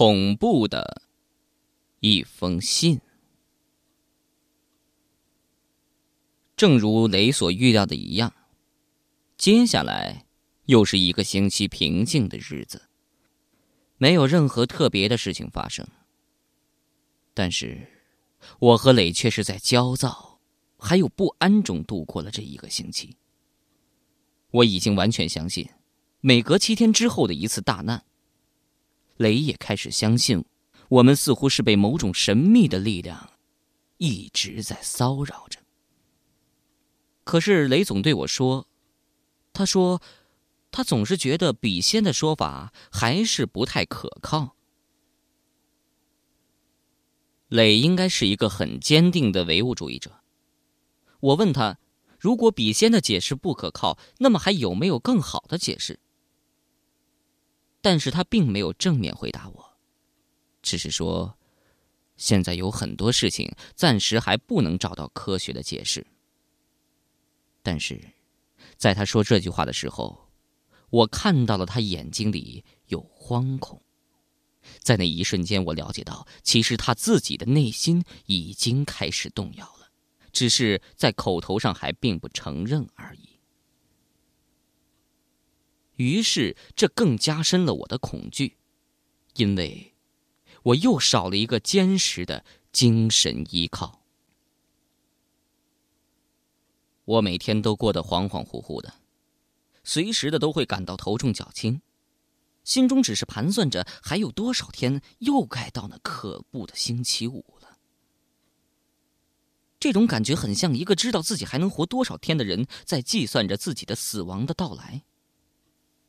恐怖的一封信。正如雷所预料的一样，接下来又是一个星期平静的日子，没有任何特别的事情发生。但是，我和磊却是在焦躁还有不安中度过了这一个星期。我已经完全相信，每隔七天之后的一次大难。雷也开始相信，我们似乎是被某种神秘的力量一直在骚扰着。可是雷总对我说：“他说，他总是觉得笔仙的说法还是不太可靠。”磊应该是一个很坚定的唯物主义者。我问他：“如果笔仙的解释不可靠，那么还有没有更好的解释？”但是他并没有正面回答我，只是说：“现在有很多事情暂时还不能找到科学的解释。”但是，在他说这句话的时候，我看到了他眼睛里有惶恐。在那一瞬间，我了解到，其实他自己的内心已经开始动摇了，只是在口头上还并不承认而已。于是，这更加深了我的恐惧，因为我又少了一个坚实的精神依靠。我每天都过得恍恍惚惚的，随时的都会感到头重脚轻，心中只是盘算着还有多少天又该到那可怖的星期五了。这种感觉很像一个知道自己还能活多少天的人在计算着自己的死亡的到来。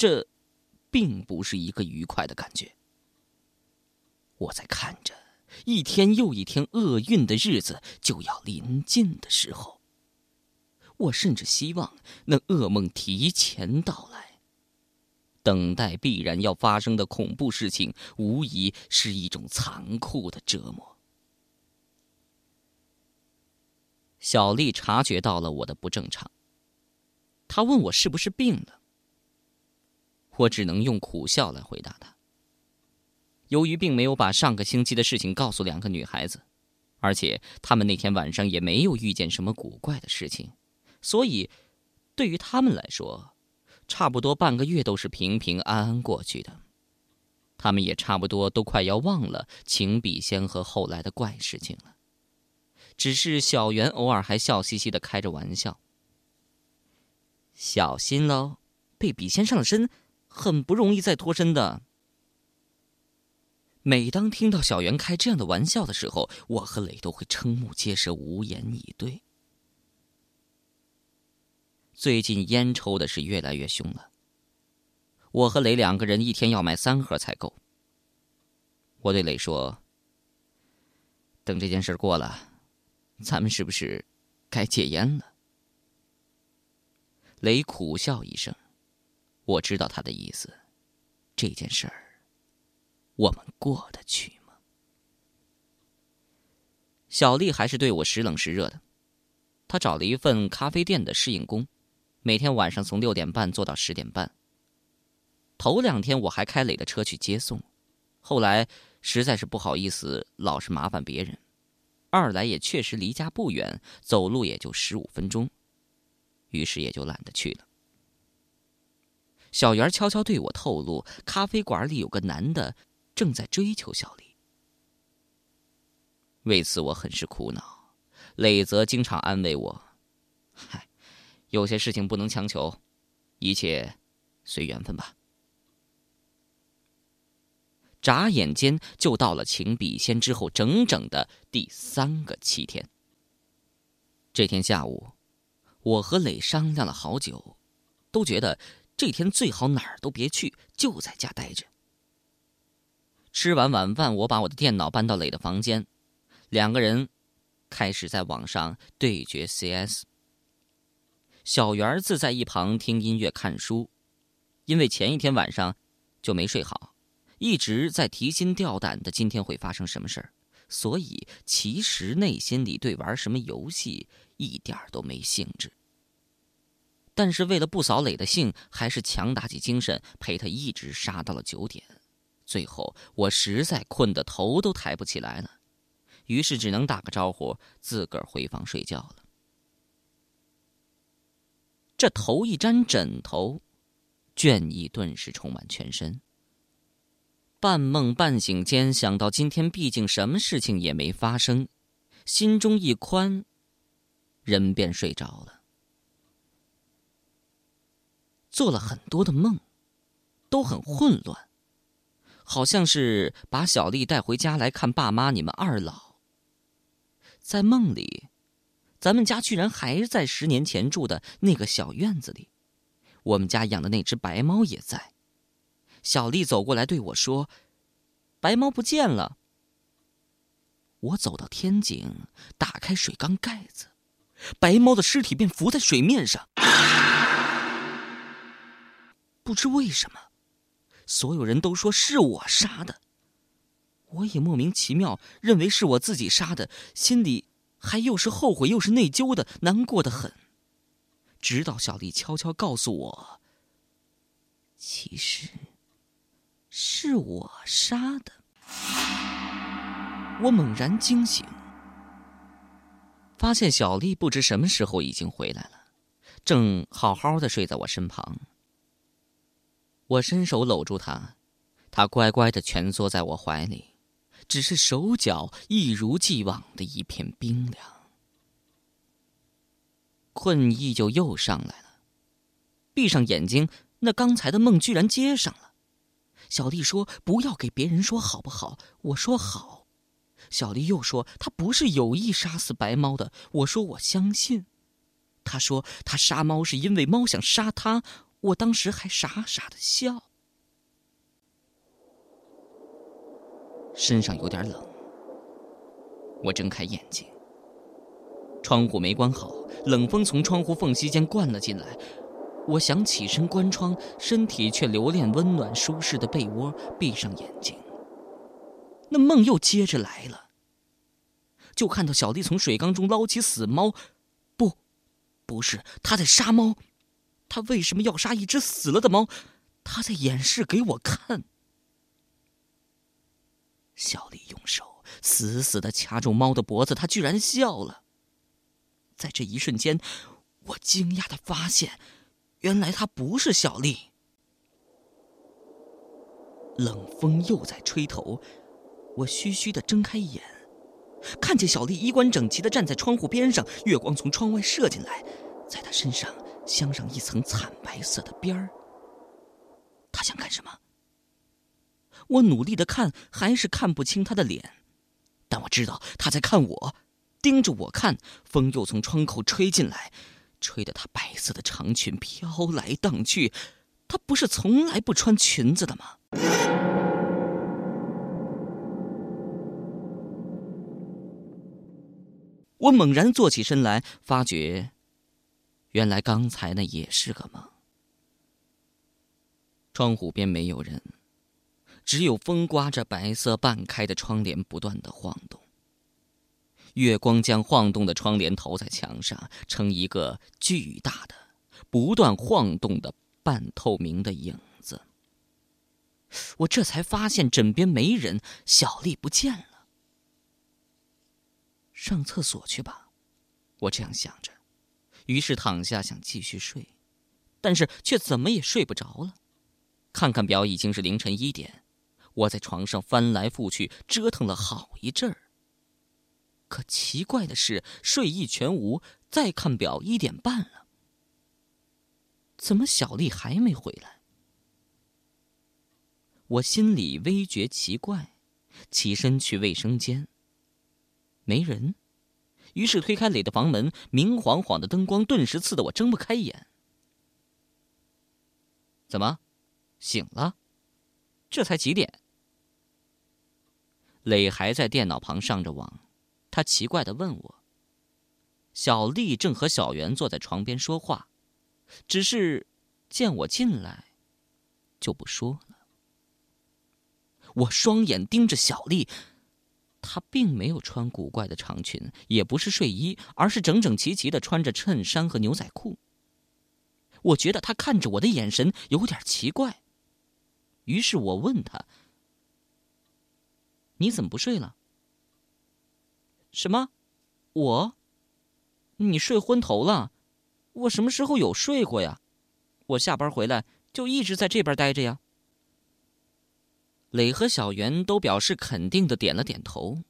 这，并不是一个愉快的感觉。我在看着一天又一天厄运的日子就要临近的时候，我甚至希望那噩梦提前到来。等待必然要发生的恐怖事情，无疑是一种残酷的折磨。小丽察觉到了我的不正常，她问我是不是病了。我只能用苦笑来回答他。由于并没有把上个星期的事情告诉两个女孩子，而且他们那天晚上也没有遇见什么古怪的事情，所以对于他们来说，差不多半个月都是平平安安过去的。他们也差不多都快要忘了秦笔仙和后来的怪事情了。只是小袁偶尔还笑嘻嘻的开着玩笑：“小心喽，被笔仙上了身。”很不容易再脱身的。每当听到小袁开这样的玩笑的时候，我和磊都会瞠目结舌，无言以对。最近烟抽的是越来越凶了。我和磊两个人一天要买三盒才够。我对磊说：“等这件事过了，咱们是不是该戒烟了？”磊苦笑一声。我知道他的意思，这件事儿，我们过得去吗？小丽还是对我时冷时热的。她找了一份咖啡店的侍应工，每天晚上从六点半做到十点半。头两天我还开磊的车去接送，后来实在是不好意思，老是麻烦别人；二来也确实离家不远，走路也就十五分钟，于是也就懒得去了。小袁悄悄对我透露，咖啡馆里有个男的正在追求小丽。为此我很是苦恼，磊则经常安慰我：“嗨，有些事情不能强求，一切随缘分吧。”眨眼间就到了请笔仙之后整整的第三个七天。这天下午，我和磊商量了好久，都觉得。这天最好哪儿都别去，就在家待着。吃完晚饭，我把我的电脑搬到磊的房间，两个人开始在网上对决 CS。小圆子在一旁听音乐、看书，因为前一天晚上就没睡好，一直在提心吊胆的今天会发生什么事儿，所以其实内心里对玩什么游戏一点都没兴致。但是为了不扫磊的兴，还是强打起精神陪他一直杀到了九点，最后我实在困得头都抬不起来了，于是只能打个招呼，自个儿回房睡觉了。这头一沾枕头，倦意顿时充满全身。半梦半醒间，想到今天毕竟什么事情也没发生，心中一宽，人便睡着了。做了很多的梦，都很混乱，好像是把小丽带回家来看爸妈，你们二老。在梦里，咱们家居然还在十年前住的那个小院子里，我们家养的那只白猫也在。小丽走过来对我说：“白猫不见了。”我走到天井，打开水缸盖子，白猫的尸体便浮在水面上。不知为什么，所有人都说是我杀的，我也莫名其妙认为是我自己杀的，心里还又是后悔又是内疚的，难过的很。直到小丽悄悄告诉我，其实。是我杀的，我猛然惊醒，发现小丽不知什么时候已经回来了，正好好的睡在我身旁。我伸手搂住他，他乖乖的蜷缩在我怀里，只是手脚一如既往的一片冰凉。困意就又上来了，闭上眼睛，那刚才的梦居然接上了。小丽说：“不要给别人说好不好？”我说：“好。”小丽又说：“她不是有意杀死白猫的。”我说：“我相信。”她说：“她杀猫是因为猫想杀她。”我当时还傻傻的笑。身上有点冷，我睁开眼睛，窗户没关好，冷风从窗户缝隙间灌了进来。我想起身关窗，身体却留恋温暖舒适的被窝，闭上眼睛。那梦又接着来了。就看到小丽从水缸中捞起死猫，不，不是她在杀猫，他为什么要杀一只死了的猫？他在演示给我看。小丽用手死死的掐住猫的脖子，他居然笑了。在这一瞬间，我惊讶的发现。原来他不是小丽。冷风又在吹头，我虚虚的睁开眼，看见小丽衣冠整齐的站在窗户边上，月光从窗外射进来，在她身上镶上一层惨白色的边儿。她想干什么？我努力的看，还是看不清她的脸，但我知道她在看我，盯着我看。风又从窗口吹进来。吹得她白色的长裙飘来荡去，她不是从来不穿裙子的吗？我猛然坐起身来，发觉，原来刚才那也是个梦。窗户边没有人，只有风刮着白色半开的窗帘不断的晃动。月光将晃动的窗帘投在墙上，成一个巨大的、不断晃动的半透明的影子。我这才发现枕边没人，小丽不见了。上厕所去吧，我这样想着，于是躺下想继续睡，但是却怎么也睡不着了。看看表，已经是凌晨一点。我在床上翻来覆去折腾了好一阵儿。可奇怪的是，睡意全无。再看表，一点半了。怎么小丽还没回来？我心里微觉奇怪，起身去卫生间。没人，于是推开磊的房门，明晃晃的灯光顿时刺得我睁不开眼。怎么，醒了？这才几点？磊还在电脑旁上着网。他奇怪的问我：“小丽正和小袁坐在床边说话，只是见我进来，就不说了。”我双眼盯着小丽，她并没有穿古怪的长裙，也不是睡衣，而是整整齐齐的穿着衬衫和牛仔裤。我觉得她看着我的眼神有点奇怪，于是我问她：“你怎么不睡了？什么？我？你睡昏头了？我什么时候有睡过呀？我下班回来就一直在这边待着呀。磊和小袁都表示肯定的点了点头。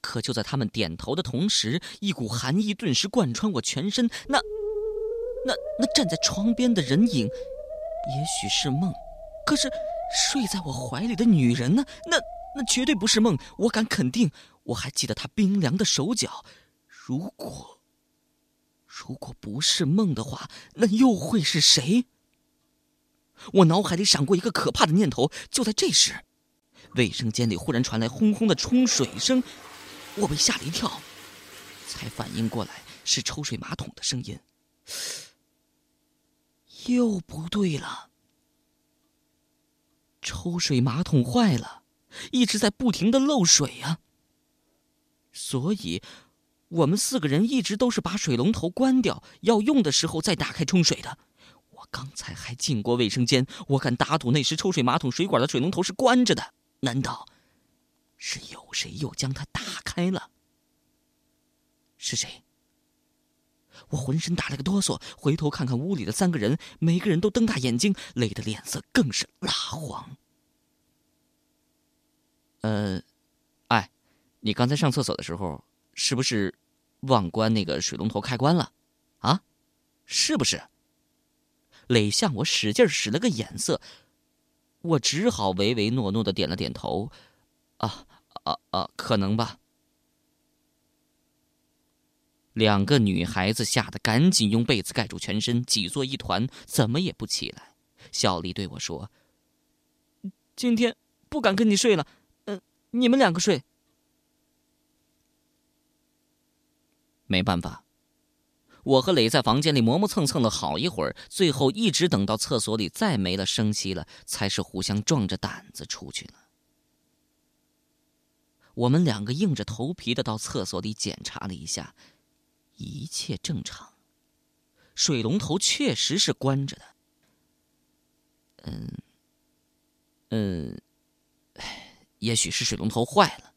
可就在他们点头的同时，一股寒意顿时贯穿我全身。那、那、那站在窗边的人影，也许是梦，可是睡在我怀里的女人呢？那、那绝对不是梦，我敢肯定。我还记得她冰凉的手脚。如果，如果不是梦的话，那又会是谁？我脑海里闪过一个可怕的念头。就在这时，卫生间里忽然传来轰轰的冲水声。我被吓了一跳，才反应过来是抽水马桶的声音。又不对了，抽水马桶坏了，一直在不停的漏水呀。所以，我们四个人一直都是把水龙头关掉，要用的时候再打开冲水的。刚才还进过卫生间，我敢打赌那时抽水马桶水管的水龙头是关着的。难道？是有谁又将它打开了？是谁？我浑身打了个哆嗦，回头看看屋里的三个人，每个人都瞪大眼睛，累得脸色更是蜡黄。呃，哎，你刚才上厕所的时候，是不是忘关那个水龙头开关了？啊，是不是？磊向我使劲使了个眼色，我只好唯唯诺诺的点了点头。啊。啊啊，可能吧。两个女孩子吓得赶紧用被子盖住全身，挤作一团，怎么也不起来。小丽对我说：“今天不敢跟你睡了，嗯，你们两个睡。”没办法，我和磊在房间里磨磨蹭蹭了好一会儿，最后一直等到厕所里再没了声息了，才是互相壮着胆子出去了。我们两个硬着头皮的到厕所里检查了一下，一切正常，水龙头确实是关着的。嗯，嗯，也许是水龙头坏了。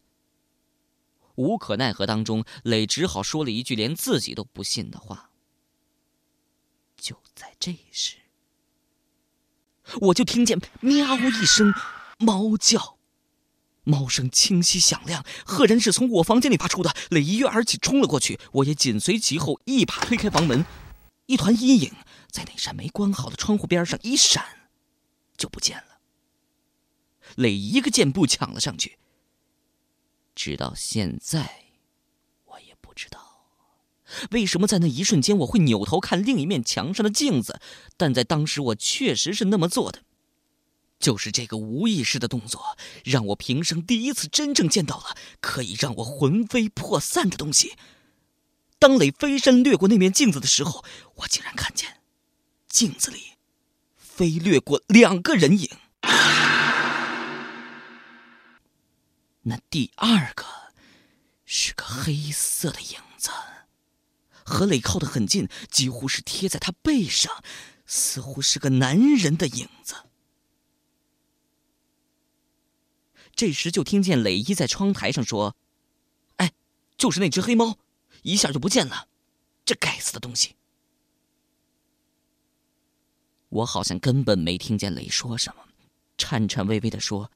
无可奈何当中，磊只好说了一句连自己都不信的话。就在这时，我就听见喵一声猫叫。猫声清晰响亮，赫然是从我房间里发出的。磊一跃而起，冲了过去，我也紧随其后，一把推开房门。一团阴影在那扇没关好的窗户边上一闪，就不见了。磊一个箭步抢了上去。直到现在，我也不知道为什么在那一瞬间我会扭头看另一面墙上的镜子，但在当时我确实是那么做的。就是这个无意识的动作，让我平生第一次真正见到了可以让我魂飞魄散的东西。当磊飞身掠过那面镜子的时候，我竟然看见镜子里飞掠过两个人影。那第二个是个黑色的影子，和磊靠得很近，几乎是贴在他背上，似乎是个男人的影子。这时就听见磊一在窗台上说：“哎，就是那只黑猫，一下就不见了，这该死的东西！”我好像根本没听见磊说什么，颤颤巍巍的说：“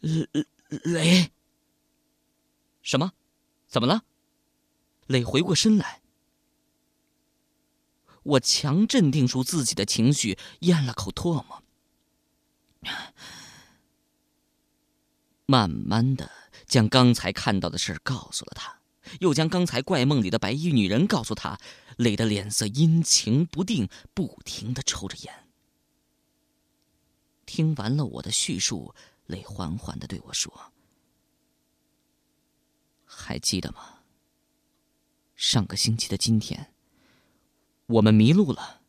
磊，什么？怎么了？”磊回过身来，我强镇定住自己的情绪，咽了口唾沫。慢慢的将刚才看到的事告诉了他，又将刚才怪梦里的白衣女人告诉他，累的脸色阴晴不定，不停的抽着烟。听完了我的叙述，磊缓缓的对我说：“还记得吗？上个星期的今天，我们迷路了。”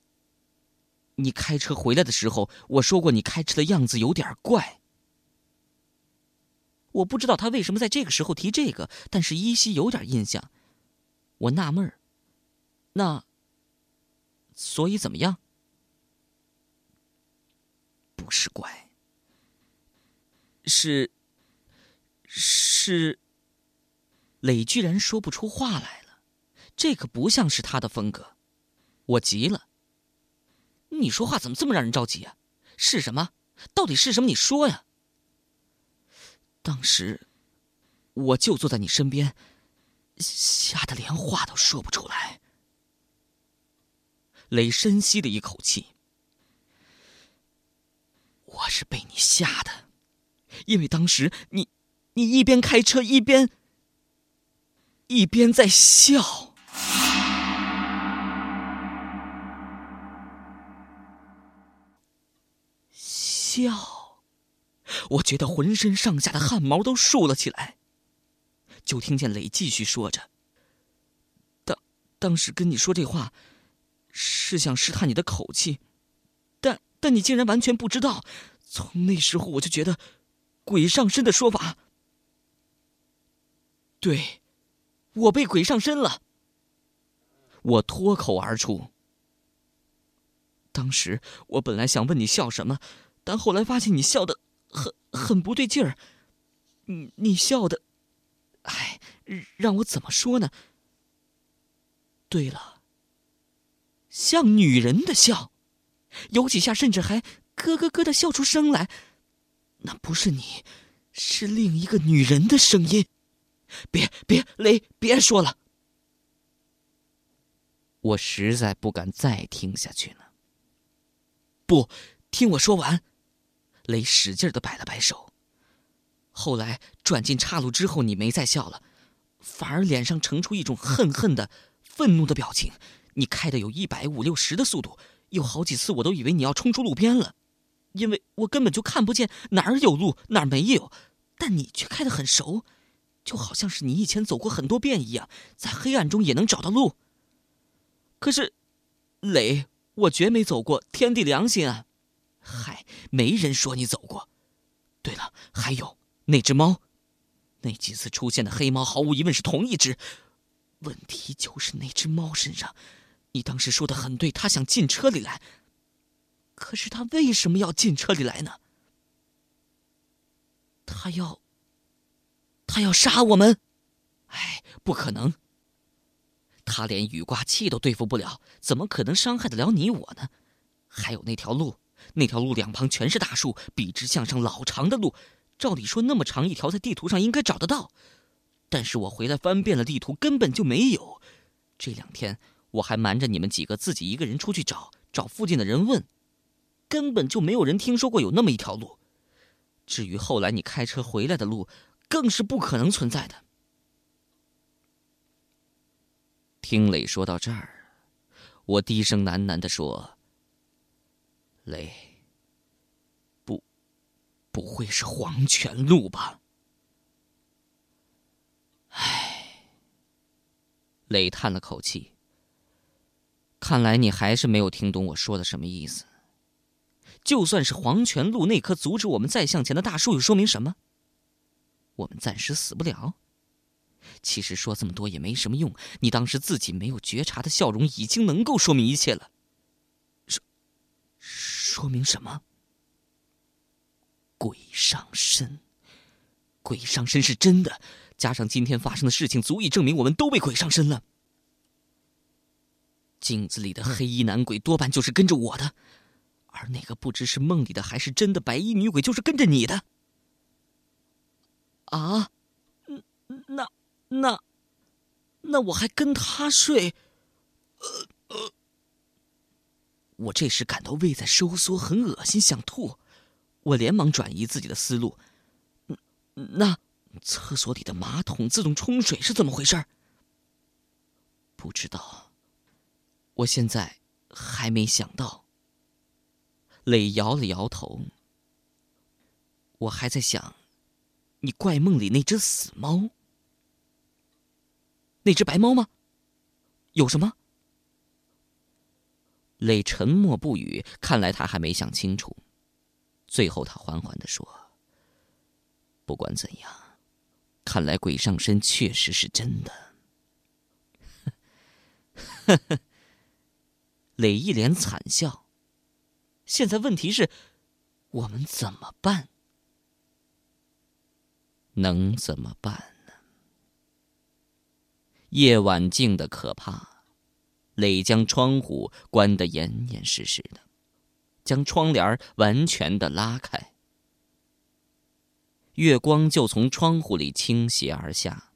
你开车回来的时候，我说过你开车的样子有点怪。我不知道他为什么在这个时候提这个，但是依稀有点印象。我纳闷儿，那，所以怎么样？不是怪，是是。磊居然说不出话来了，这可不像是他的风格。我急了。你说话怎么这么让人着急啊？是什么？到底是什么？你说呀！当时，我就坐在你身边，吓得连话都说不出来。磊深吸了一口气。我是被你吓的，因为当时你，你一边开车一边，一边在笑。笑，我觉得浑身上下的汗毛都竖了起来。就听见磊继续说着：“当当时跟你说这话，是想试探你的口气，但但你竟然完全不知道。从那时候我就觉得，鬼上身的说法，对，我被鬼上身了。”我脱口而出。当时我本来想问你笑什么。但后来发现你笑的很很不对劲儿，你你笑的，哎，让我怎么说呢？对了，像女人的笑，有几下甚至还咯咯咯的笑出声来，那不是你，是另一个女人的声音。别别雷，别说了，我实在不敢再听下去了。不，听我说完。雷使劲的摆了摆手。后来转进岔路之后，你没再笑了，反而脸上呈出一种恨恨的、愤怒的表情。你开的有一百五六十的速度，有好几次我都以为你要冲出路边了，因为我根本就看不见哪儿有路，哪儿没有，但你却开得很熟，就好像是你以前走过很多遍一样，在黑暗中也能找到路。可是，雷，我绝没走过，天地良心啊！嗨，没人说你走过。对了，还有那只猫，那几次出现的黑猫，毫无疑问是同一只。问题就是那只猫身上，你当时说的很对，它想进车里来。可是他为什么要进车里来呢？他要，他要杀我们？哎，不可能。他连雨刮器都对付不了，怎么可能伤害得了你我呢？还有那条路。那条路两旁全是大树，笔直向上，老长的路。照理说，那么长一条，在地图上应该找得到。但是我回来翻遍了地图，根本就没有。这两天我还瞒着你们几个，自己一个人出去找，找附近的人问，根本就没有人听说过有那么一条路。至于后来你开车回来的路，更是不可能存在的。听磊说到这儿，我低声喃喃的说。雷，不，不会是黄泉路吧？唉，雷叹了口气。看来你还是没有听懂我说的什么意思。就算是黄泉路那棵阻止我们再向前的大树，又说明什么？我们暂时死不了。其实说这么多也没什么用。你当时自己没有觉察的笑容，已经能够说明一切了。说说明什么？鬼上身，鬼上身是真的，加上今天发生的事情，足以证明我们都被鬼上身了。镜子里的黑衣男鬼多半就是跟着我的，而那个不知是梦里的还是真的白衣女鬼，就是跟着你的。啊，那那那我还跟他睡？呃呃。我这时感到胃在收缩，很恶心，想吐。我连忙转移自己的思路。那厕所里的马桶自动冲水是怎么回事？不知道。我现在还没想到。磊摇了摇头。我还在想，你怪梦里那只死猫，那只白猫吗？有什么？磊沉默不语，看来他还没想清楚。最后，他缓缓的说：“不管怎样，看来鬼上身确实是真的。”呵呵。磊一脸惨笑。现在问题是，我们怎么办？能怎么办呢？夜晚静的可怕，磊将窗户关得严严实实的，将窗帘完全的拉开，月光就从窗户里倾斜而下，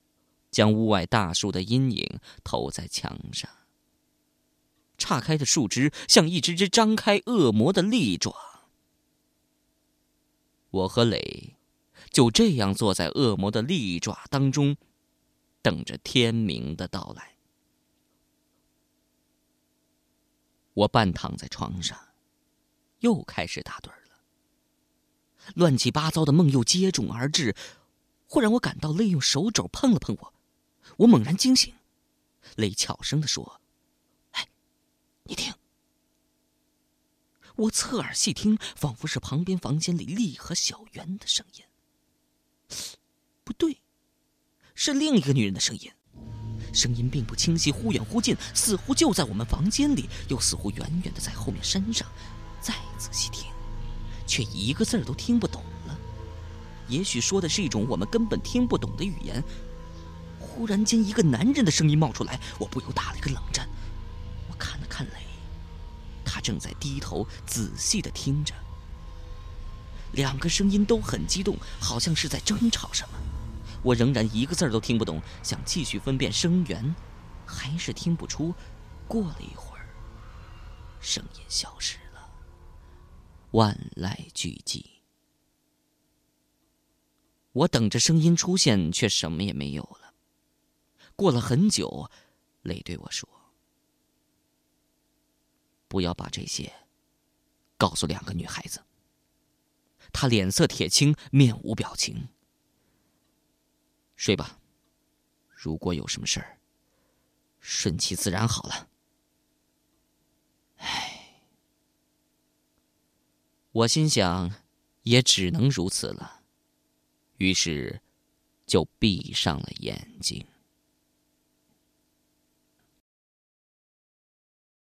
将屋外大树的阴影投在墙上。岔开的树枝像一只只张开恶魔的利爪。我和磊就这样坐在恶魔的利爪当中，等着天明的到来。我半躺在床上，又开始打盹了。乱七八糟的梦又接踵而至，忽然我感到泪用手肘碰了碰我，我猛然惊醒。泪悄声的说。你听，我侧耳细听，仿佛是旁边房间里丽和小圆的声音。不对，是另一个女人的声音。声音并不清晰，忽远忽近，似乎就在我们房间里，又似乎远远的在后面山上。再仔细听，却一个字儿都听不懂了。也许说的是一种我们根本听不懂的语言。忽然间，一个男人的声音冒出来，我不由打了一个冷战。正在低头仔细的听着。两个声音都很激动，好像是在争吵什么。我仍然一个字都听不懂，想继续分辨声源，还是听不出。过了一会儿，声音消失了，万籁俱寂。我等着声音出现，却什么也没有了。过了很久，雷对我说。不要把这些告诉两个女孩子。他脸色铁青，面无表情。睡吧，如果有什么事儿，顺其自然好了。唉，我心想，也只能如此了，于是就闭上了眼睛。